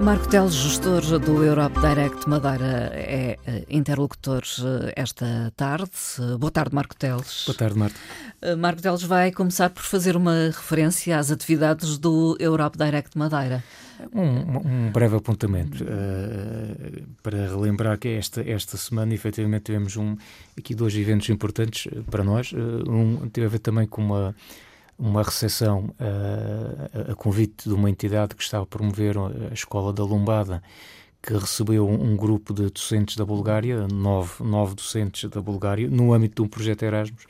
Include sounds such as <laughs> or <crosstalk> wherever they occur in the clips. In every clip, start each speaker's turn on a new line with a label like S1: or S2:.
S1: Marco Teles, gestor do Europe Direct Madeira, é eh, interlocutor eh, esta tarde. Boa tarde, Marco Teles.
S2: Boa tarde, Marta.
S1: Eh, Marco Teles vai começar por fazer uma referência às atividades do Europe Direct Madeira.
S2: Um, um breve apontamento uh, para relembrar que esta, esta semana efetivamente tivemos um, aqui dois eventos importantes para nós. Uh, um teve a ver também com uma uma recepção uh, a convite de uma entidade que estava a promover a Escola da Lombada, que recebeu um, um grupo de docentes da Bulgária, nove, nove docentes da Bulgária, no âmbito de um projeto Erasmus,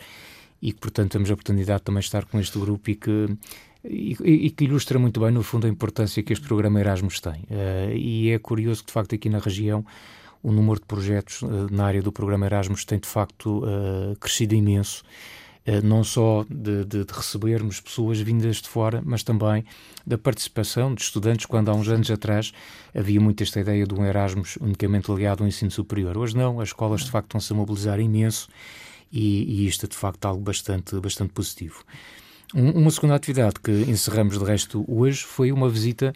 S2: e que, portanto, temos a oportunidade de também estar com este grupo e que, e, e que ilustra muito bem, no fundo, a importância que este programa Erasmus tem. Uh, e é curioso que, de facto, aqui na região, o número de projetos uh, na área do programa Erasmus tem, de facto, crescido imenso. Eh, não só de, de, de, recebermos pessoas vindas de fora, mas também da participação de estudantes, quando há uns anos atrás havia muito esta ideia de um Erasmus unicamente ligado ao ensino superior. Hoje não, as escolas de facto estão-se a mobilizar imenso e, e, isto é de facto algo bastante, bastante positivo. Um, uma segunda atividade que encerramos de resto hoje foi uma visita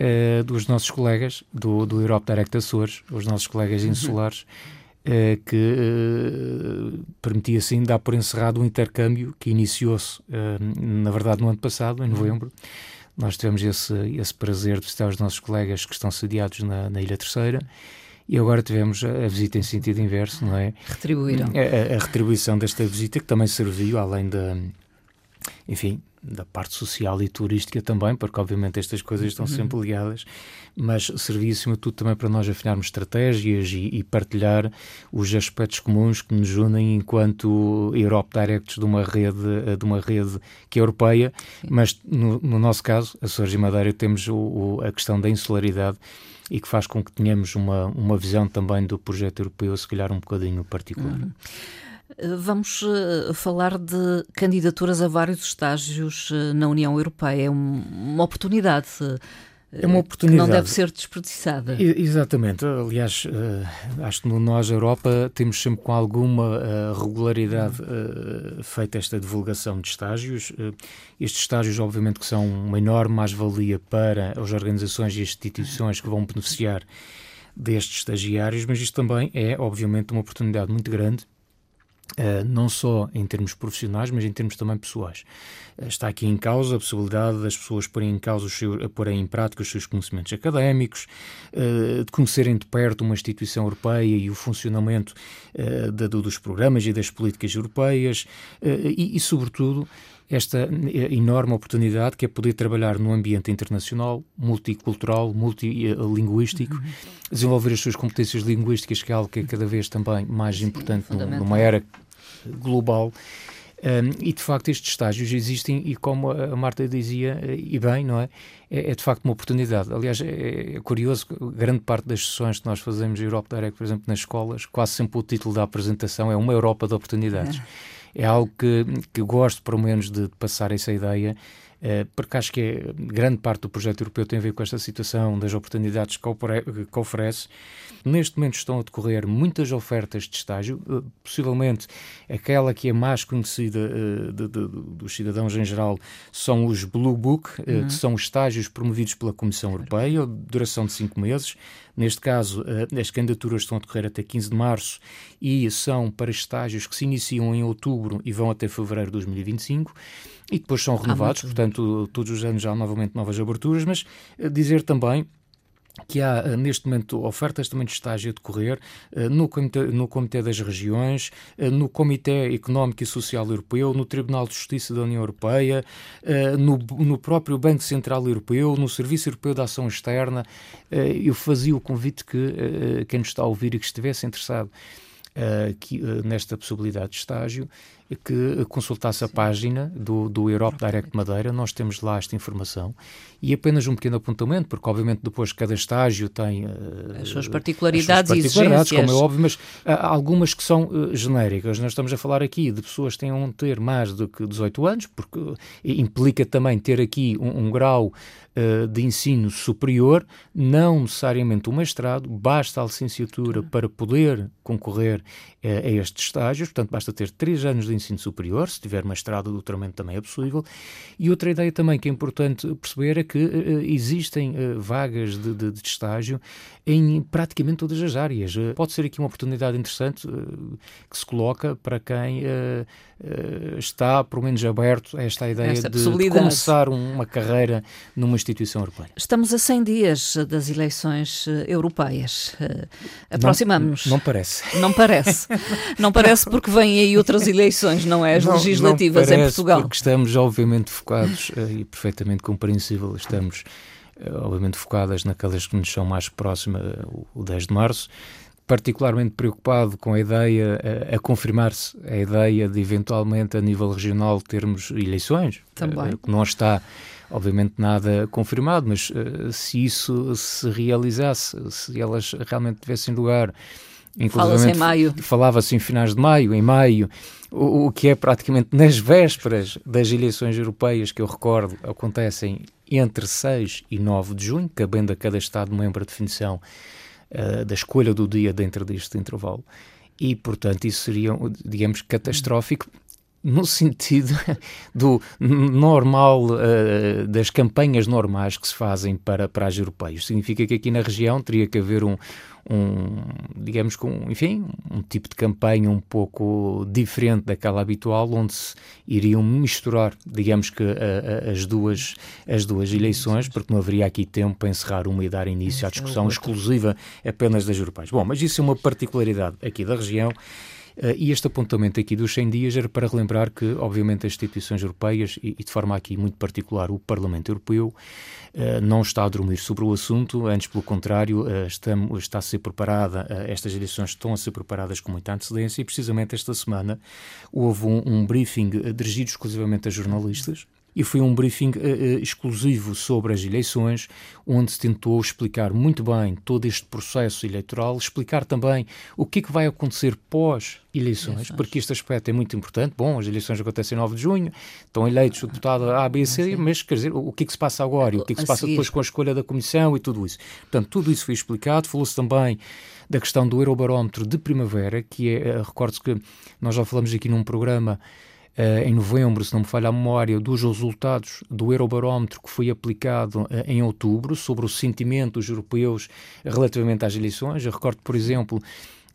S2: uh, dos nossos colegas do, do Europe Direct Açores, os nossos colegas insulares, que eh, permitia assim dar por encerrado um intercâmbio que iniciou-se, eh, na verdade, no ano passado, em uhum. novembro. Nós tivemos esse, esse prazer de visitar os nossos colegas que estão sediados na, na Ilha Terceira e agora tivemos a, visita em sentido inverso, não é?
S1: Retribuíram.
S2: A, a, a, retribuição desta visita, que também serviu, além da, enfim, da parte social e turística também, porque obviamente estas coisas estão uhum. sempre ligadas, mas servia acima de tudo também para nós afinarmos estratégias e, e, partilhar os aspectos comuns que nos unem enquanto Europe Directs de uma rede, de uma rede que é europeia, Sim. mas no, no, nosso caso, a Açores e Madeira, temos o, o, a questão da insularidade e que faz com que tenhamos uma, uma visão também do projeto europeu, se calhar um bocadinho particular. Uhum.
S1: Vamos uh, falar de candidaturas a vários estágios uh, na União Europeia. É um, uma oportunidade. É uma oportunidade. Que não deve ser desperdiçada.
S2: exatamente. Aliás, acho que Nós Europa temos sempre com alguma regularidade feita esta divulgação de estágios. estes estágios, obviamente, que são uma enorme mais-valia para as organizações e instituições que vão beneficiar destes estagiários, mas isto também é, obviamente, uma oportunidade muito grande Uh, não só em termos profissionais, mas em termos também pessoais. Uh, está aqui em causa a possibilidade das pessoas porem em causa os seus, porem em prática os seus conhecimentos académicos, uh, de conhecerem de perto uma instituição europeia e o funcionamento dos programas e das políticas europeias e, e, sobretudo, esta enorme oportunidade que é poder trabalhar num ambiente internacional, multicultural, multilinguístico, uhum. desenvolver as suas competências linguísticas, que é algo que é cada vez também mais Sim, importante é numa era global. Um, e de facto estes estágios existem e como a Marta dizia, e bem, não é? É, é de facto uma oportunidade. Aliás, é, é, curioso, grande parte das sessões que nós fazemos em Europa Direct, por exemplo, nas escolas, quase sempre o título da apresentação é uma Europa de oportunidades. É, é algo que, que gosto, pelo menos, de, passar essa ideia eh, porque acho que é, grande parte do projeto europeu tem a ver com esta situação das oportunidades que, oferece. Neste momento estão a decorrer muitas ofertas de estágio, eh, possivelmente aquela que é mais conhecida uh, de, de, dos cidadãos em geral são os Blue Book, uh, uhum. que são estágios promovidos pela Comissão Europeia, duração de cinco meses. Neste caso, as candidaturas estão a decorrer até 15 de março e são para estágios que se iniciam em outubro e vão até fevereiro de 2025 e depois são renovados, portanto, todos os anos há novamente novas aberturas, mas eh, dizer também que há eh, neste momento ofertas também de estágio a decorrer eh, no Comitê, no Comitê das Regiões, no Comitê Económico e Social Europeu, no Tribunal de Justiça da União Europeia, no, no próprio Banco Central Europeu, no Serviço Europeu de Ação Externa. Eu fazia o convite que quem nos está a ouvir e que estivesse interessado nesta possibilidade de estágio que consultasse a página do, do Europe Direct Madeira, nós temos lá esta informação. E apenas um pequeno apontamento, porque obviamente depois cada estágio tem uh,
S1: as suas particularidades,
S2: as suas particularidades como é óbvio, mas há algumas que são uh, genéricas. Nós estamos a falar aqui de pessoas que tenham ter mais do que 18 anos, porque implica também ter aqui um, um grau uh, de ensino superior, não necessariamente um mestrado, basta a licenciatura para poder concorrer a estes estágios, portanto basta ter 3 anos de ensino superior, se tiver mestrado o doutoramento também é possível. E outra ideia também que é importante perceber é que uh, existem uh, vagas de, de, de, estágio em praticamente todas as áreas. Uh, pode ser aqui uma oportunidade interessante que se coloca para quem está, pelo menos, aberto a esta ideia esta de, de, começar uma carreira numa instituição europeia.
S1: Estamos a 100 dias das eleições europeias. Aproximamos-nos.
S2: Não, não, parece.
S1: Não parece. <laughs> não parece porque vêm aí outras eleições, <laughs> não é? As não, legislativas
S2: não
S1: em Portugal.
S2: Porque estamos, obviamente, focados e perfeitamente compreensível, estamos, eh, obviamente, focadas naquelas que nos são mais próximas, eh, o 10 de março particularmente preocupado com a ideia, a, a confirmar-se a ideia de eventualmente a nível regional termos eleições,
S1: Também.
S2: que não está obviamente nada confirmado, mas uh, se isso se realizasse, se elas realmente tivessem lugar,
S1: Fala-se em maio.
S2: Falava-se em finais de maio, em maio, o, o, que é praticamente nas vésperas das eleições europeias, que eu recordo, acontecem entre 6 e 9 de junho, cabendo a cada Estado-membro a definição uh, da escolha do dia dentro deste intervalo. E, portanto, isso seria, digamos, catastrófico no sentido <laughs> do normal, uh, das campanhas normais que se fazem para, para as europeias. Significa que aqui na região teria que haver um, um digamos, com, enfim, um tipo de campanha um pouco diferente daquela habitual, onde se iriam misturar, digamos que, a, a, as, duas, as duas eleições, porque não haveria aqui tempo para encerrar uma e dar início à é discussão exclusiva apenas das europeias. Bom, mas isso é uma particularidade aqui da região e este apontamento aqui dos 100 dias era para relembrar que, obviamente, as instituições europeias, e, e de forma aqui muito particular o Parlamento Europeu, uh, não está a dormir sobre o assunto, antes, pelo contrário, uh, estamos, está a ser preparada, estas eleições estão a ser preparadas com muita antecedência, e precisamente esta semana houve um, um briefing dirigido exclusivamente a jornalistas e foi um briefing uh, exclusivo sobre as eleições, onde se tentou explicar muito bem todo este processo eleitoral, explicar também o que é que vai acontecer pós-eleições, porque este aspecto é muito importante. Bom, as eleições acontecem em 9 de junho, estão eleitos o deputado A, B, C, mas quer dizer, o que é que se passa agora e o que é que se passa depois com a escolha da comissão e tudo isso. Portanto, tudo isso foi explicado. Falou-se também da questão do Eurobarómetro de primavera, que é, uh, recordo-se que nós já falamos aqui num programa em novembro, se não me falha a memória, dos resultados do Eurobarómetro que foi aplicado uh, em outubro sobre o sentimento dos europeus relativamente às eleições. Eu recordo, por exemplo,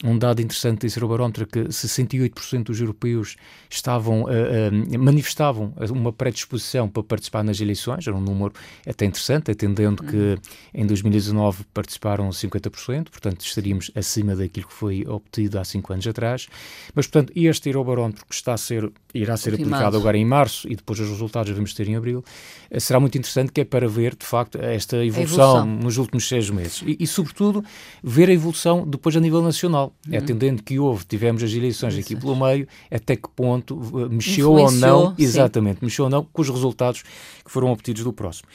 S2: um dado interessante desse Eurobarómetro é que 68% dos europeus estavam, uh, uh, manifestavam uma predisposição para participar nas eleições, era um número até interessante, atendendo que uhum. em 2019 participaram 50%, portanto estaríamos acima daquilo que foi obtido há cinco anos atrás. Mas, portanto, este Eurobarómetro que está a ser, irá ser Ultimado. aplicado agora em março e depois os resultados vamos ter em abril, uh, será muito interessante que é para ver, de facto, esta evolução, evolução. nos últimos seis meses e, e, sobretudo, ver a evolução depois a nível nacional nacional, uhum. atendendo que houve, tivemos as eleições aqui pelo meio, até que ponto uh, mexeu ou não, sim. exatamente, mexeu ou não com os resultados que foram obtidos do próximo.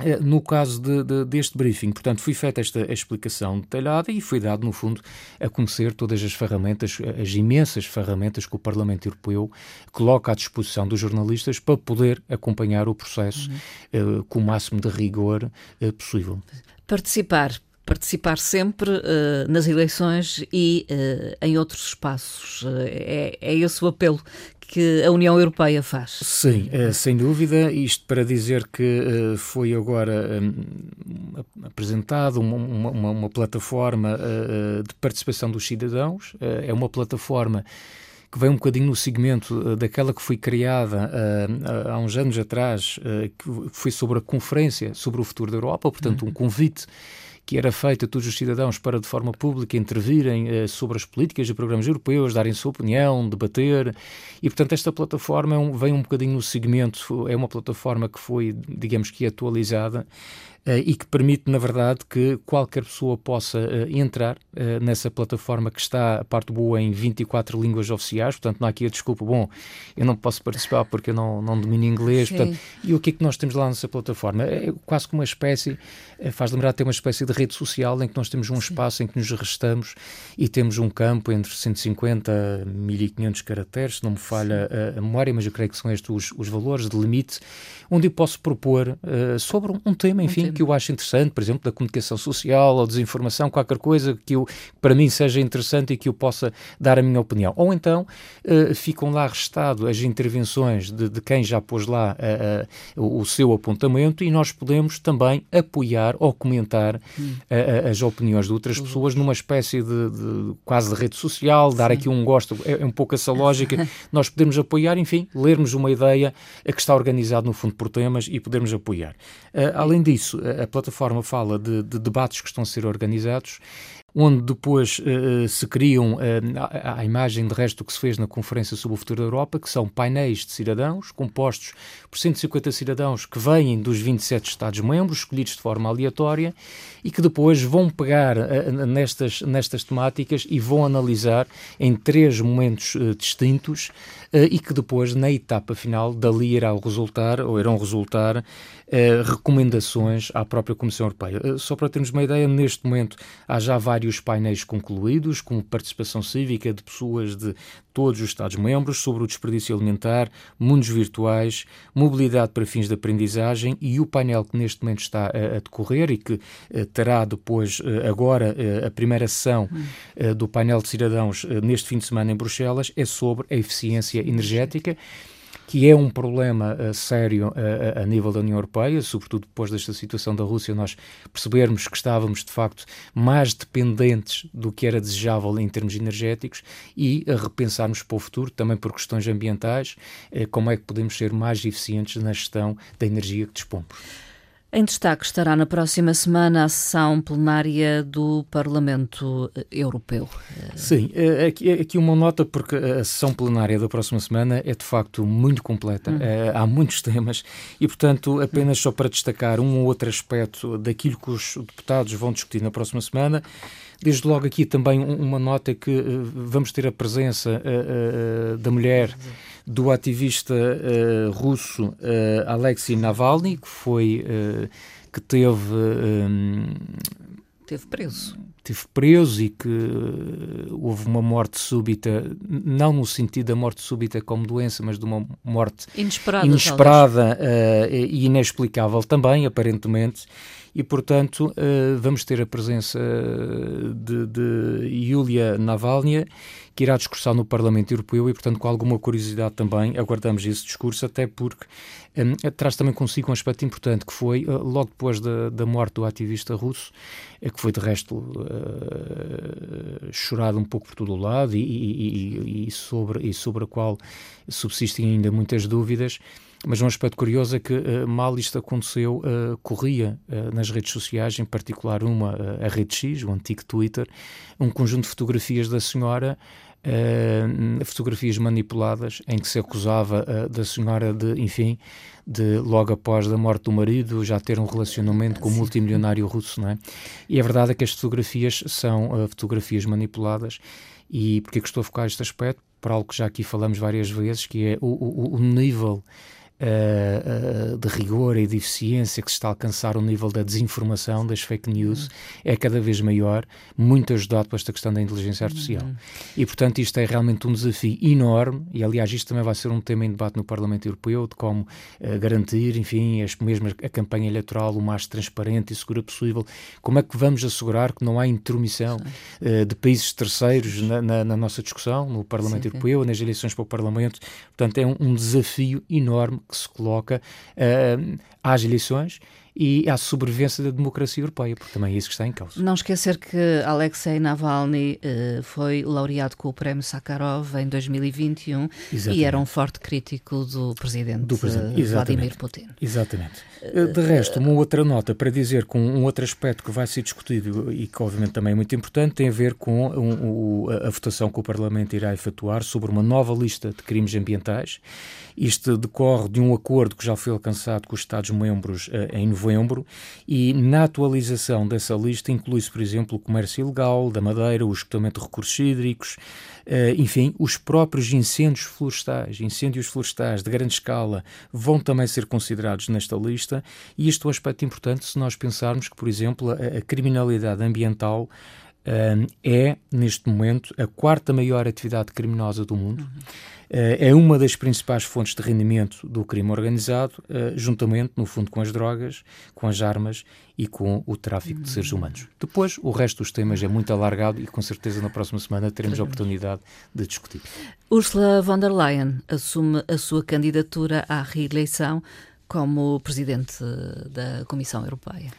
S2: Eh, no caso de, de, deste briefing, portanto, foi feita esta explicação detalhada e foi dado, no fundo, a conhecer todas as ferramentas, as imensas ferramentas que o Parlamento Europeu coloca à disposição dos jornalistas para poder acompanhar o processo uhum. uh, com o máximo de rigor uh, possível.
S1: Participar participar sempre uh, nas eleições e uh, em outros espaços. Uh, é, é esse o apelo que a União Europeia faz.
S2: Sim, sem dúvida. Isto para dizer que foi agora apresentado uma, uma, uma plataforma de participação dos cidadãos. é uma plataforma que vem um bocadinho no segmento daquela que foi criada há uns anos atrás, que foi sobre a Conferência sobre o Futuro da Europa, portanto, um uhum. convite que era feita a todos os cidadãos para, de forma pública, intervirem eh, sobre as políticas e programas europeus, darem sua opinião, debater. E, portanto, esta plataforma é vem um bocadinho no segmento, é uma plataforma que foi, digamos que, atualizada e que permite, na verdade, que qualquer pessoa possa entrar nessa plataforma que está, a parte boa, em 24 línguas oficiais, portanto não há aqui a desculpa, bom, eu não posso participar porque eu não, não domino inglês, portanto, e o que é que nós temos lá nessa plataforma? É quase como uma espécie, faz lembrar ter uma espécie de rede social em que nós temos um espaço em que nos restamos e temos um campo entre 150 a 1500 caracteres, se não me falha a, a, memória, mas eu creio que são estes os, os valores de limite, onde eu posso propor uh, sobre um tema, enfim, um tema. Que eu acho interessante, por exemplo, da comunicação social ou desinformação, qualquer coisa que eu, para mim seja interessante e que eu possa dar a minha opinião. Ou então uh, ficam lá restado as intervenções de, de quem já pôs lá uh, o seu apontamento e nós podemos também apoiar ou comentar hum. as opiniões de outras pessoas numa espécie de, de quase de rede social, dar Sim. aqui um gosto, é, é um pouco essa lógica, <laughs> nós podemos apoiar, enfim, lermos uma ideia que está organizada no fundo por temas e podermos apoiar. Uh, além disso, a, a plataforma fala de, de debates que estão a ser organizados onde depois uh, se criam, uh, a, imagem de resto do que se fez na Conferência sobre o Futuro da Europa, que são painéis de cidadãos, compostos por 150 cidadãos que vêm dos 27 Estados-membros, escolhidos de forma aleatória, e que depois vão pegar uh, nestas, nestas temáticas e vão analisar em três momentos distintos e que depois, na etapa final, dali irá resultar, ou irão resultar, recomendações à própria Comissão Europeia. só para termos uma ideia, neste momento há já vários painéis concluídos, com participação cívica de pessoas de todos os Estados-membros sobre o desperdício alimentar, mundos virtuais, mobilidade para fins de aprendizagem e o painel que neste momento está a, a decorrer e que terá depois, agora, a primeira sessão do painel de cidadãos neste fim de semana em Bruxelas é sobre a eficiência energética que é um problema uh, sério uh, a nível da União Europeia, sobretudo depois desta situação da Rússia, nós percebermos que estávamos, de facto, mais dependentes do que era desejável em termos energéticos e a repensarmos para o futuro, também por questões ambientais, uh, como é que podemos ser mais eficientes na gestão da energia que dispomos.
S1: Em destaque estará na próxima semana a sessão plenária do Parlamento Europeu.
S2: Sim, é, aqui, é aqui uma nota, porque a sessão plenária da próxima semana é de facto muito completa, hum. É, há muitos temas e, portanto, apenas só para destacar um ou outro aspecto daquilo que os deputados vão discutir na próxima semana. Desde logo aqui também uma nota que uh, vamos ter a presença uh, uh, da mulher do ativista uh, russo uh, Alexei Navalny, que foi uh, que teve um,
S1: teve preso.
S2: teve preso e que houve uma morte súbita, não no sentido da morte súbita como doença, mas de uma morte
S1: inesperada,
S2: inesperada e inexplicável também, aparentemente e, portanto, uh, vamos ter a presença de, de Yulia Navalny, que irá discursar no Parlamento Europeu e, portanto, com alguma curiosidade também aguardamos esse discurso, até porque um, traz também consigo um aspecto importante que foi, uh, logo depois da, da, morte do ativista russo, uh, que foi de resto uh, chorado um pouco por todo o lado e, e, e, e, sobre, e sobre a qual subsistem ainda muitas dúvidas, mas um aspecto curioso é que, uh, mal isto aconteceu, uh, corria uh, nas redes sociais, em particular uma, a Rede X, o antigo Twitter, um conjunto de fotografias da senhora, fotografias manipuladas, em que se acusava da senhora de, enfim, de logo após a morte do marido já ter um relacionamento com o multimilionário russo, não é? E a verdade é que as fotografias são fotografias manipuladas. E porquê que estou a focar este aspecto? Para algo que já aqui falamos várias vezes, que é o, o, o nível uh, de rigor e de eficiência que se está a alcançar o nível da desinformação, das fake news, uhum. é cada vez maior, muito ajudado por esta questão da inteligência artificial. Uhum. E, portanto, isto é realmente um desafio enorme, e aliás, isto também vai ser um tema em debate no Parlamento Europeu, de como uh, garantir, enfim, as, mesmo a campanha eleitoral o mais transparente e segura possível. Como é que vamos assegurar que não há intromissão uh, de países terceiros na, na, na, nossa discussão, no Parlamento sim, Europeu, sim. nas eleições para o Parlamento? Portanto, é um, um desafio enorme que se coloca uh, às eleições e à sobrevivência da democracia europeia, porque também é isso que está em causa.
S1: Não esquecer que Alexei Navalny uh, foi laureado com o Prémio Sakharov em 2021 Exatamente. e era um forte crítico do presidente, do presidente. Vladimir Putin.
S2: Exatamente. Eh, de resto, uma outra nota para dizer com um outro aspecto que vai ser discutido e que obviamente também é muito importante tem a ver com um, um, a votação que o Parlamento irá efetuar sobre uma nova lista de crimes ambientais. Isto decorre de um acordo que já foi alcançado com os Estados-membros uh, em novembro novembro e na atualização dessa lista inclui-se, por exemplo, o comércio ilegal da madeira, o esgotamento de recursos hídricos, Uh, enfim, os próprios incêndios florestais, incêndios florestais de grande escala, vão também ser considerados nesta lista, e isto é um aspecto importante se nós pensarmos que, por exemplo, a, criminalidade ambiental é, neste momento, a quarta maior atividade criminosa do mundo. Uhum é uma das principais fontes de rendimento do crime organizado, eh, juntamente, no fundo, com as drogas, com as armas e com o tráfico de seres humanos. Depois, o resto dos temas é muito alargado e, com certeza, na próxima semana teremos a oportunidade de discutir.
S1: Ursula von der Leyen assume a sua candidatura à reeleição como presidente da Comissão Europeia.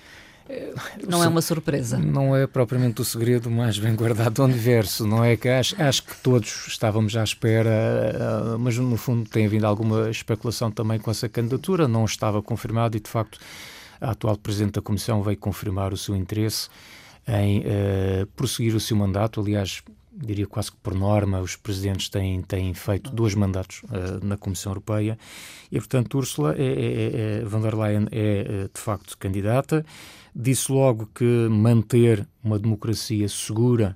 S1: Não é uma surpresa.
S2: Não é propriamente o segredo mais bem guardado do universo, não é que acho, acho que todos estávamos à espera, eh, mas no fundo tem havido alguma especulação também com essa candidatura, não estava confirmado e de facto a atual Presidente da Comissão veio confirmar o seu interesse em uh, prosseguir o seu mandato, aliás, diria quase que por norma, os presidentes têm, têm feito dois mandatos uh, na Comissão Europeia e, portanto, Ursula é, é, é, von der Leyen é, de facto candidata. Disse logo que manter uma democracia segura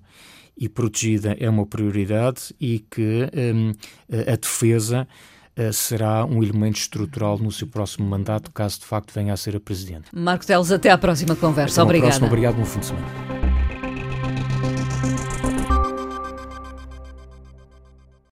S2: e protegida é uma prioridade e que um, a defesa uh, será um elemento estrutural no seu próximo mandato, caso de facto venha a ser a presidente.
S1: Marco Teles, até à próxima conversa.
S2: Até
S1: Obrigada.
S2: Próxima. Obrigado, bom fim de semana.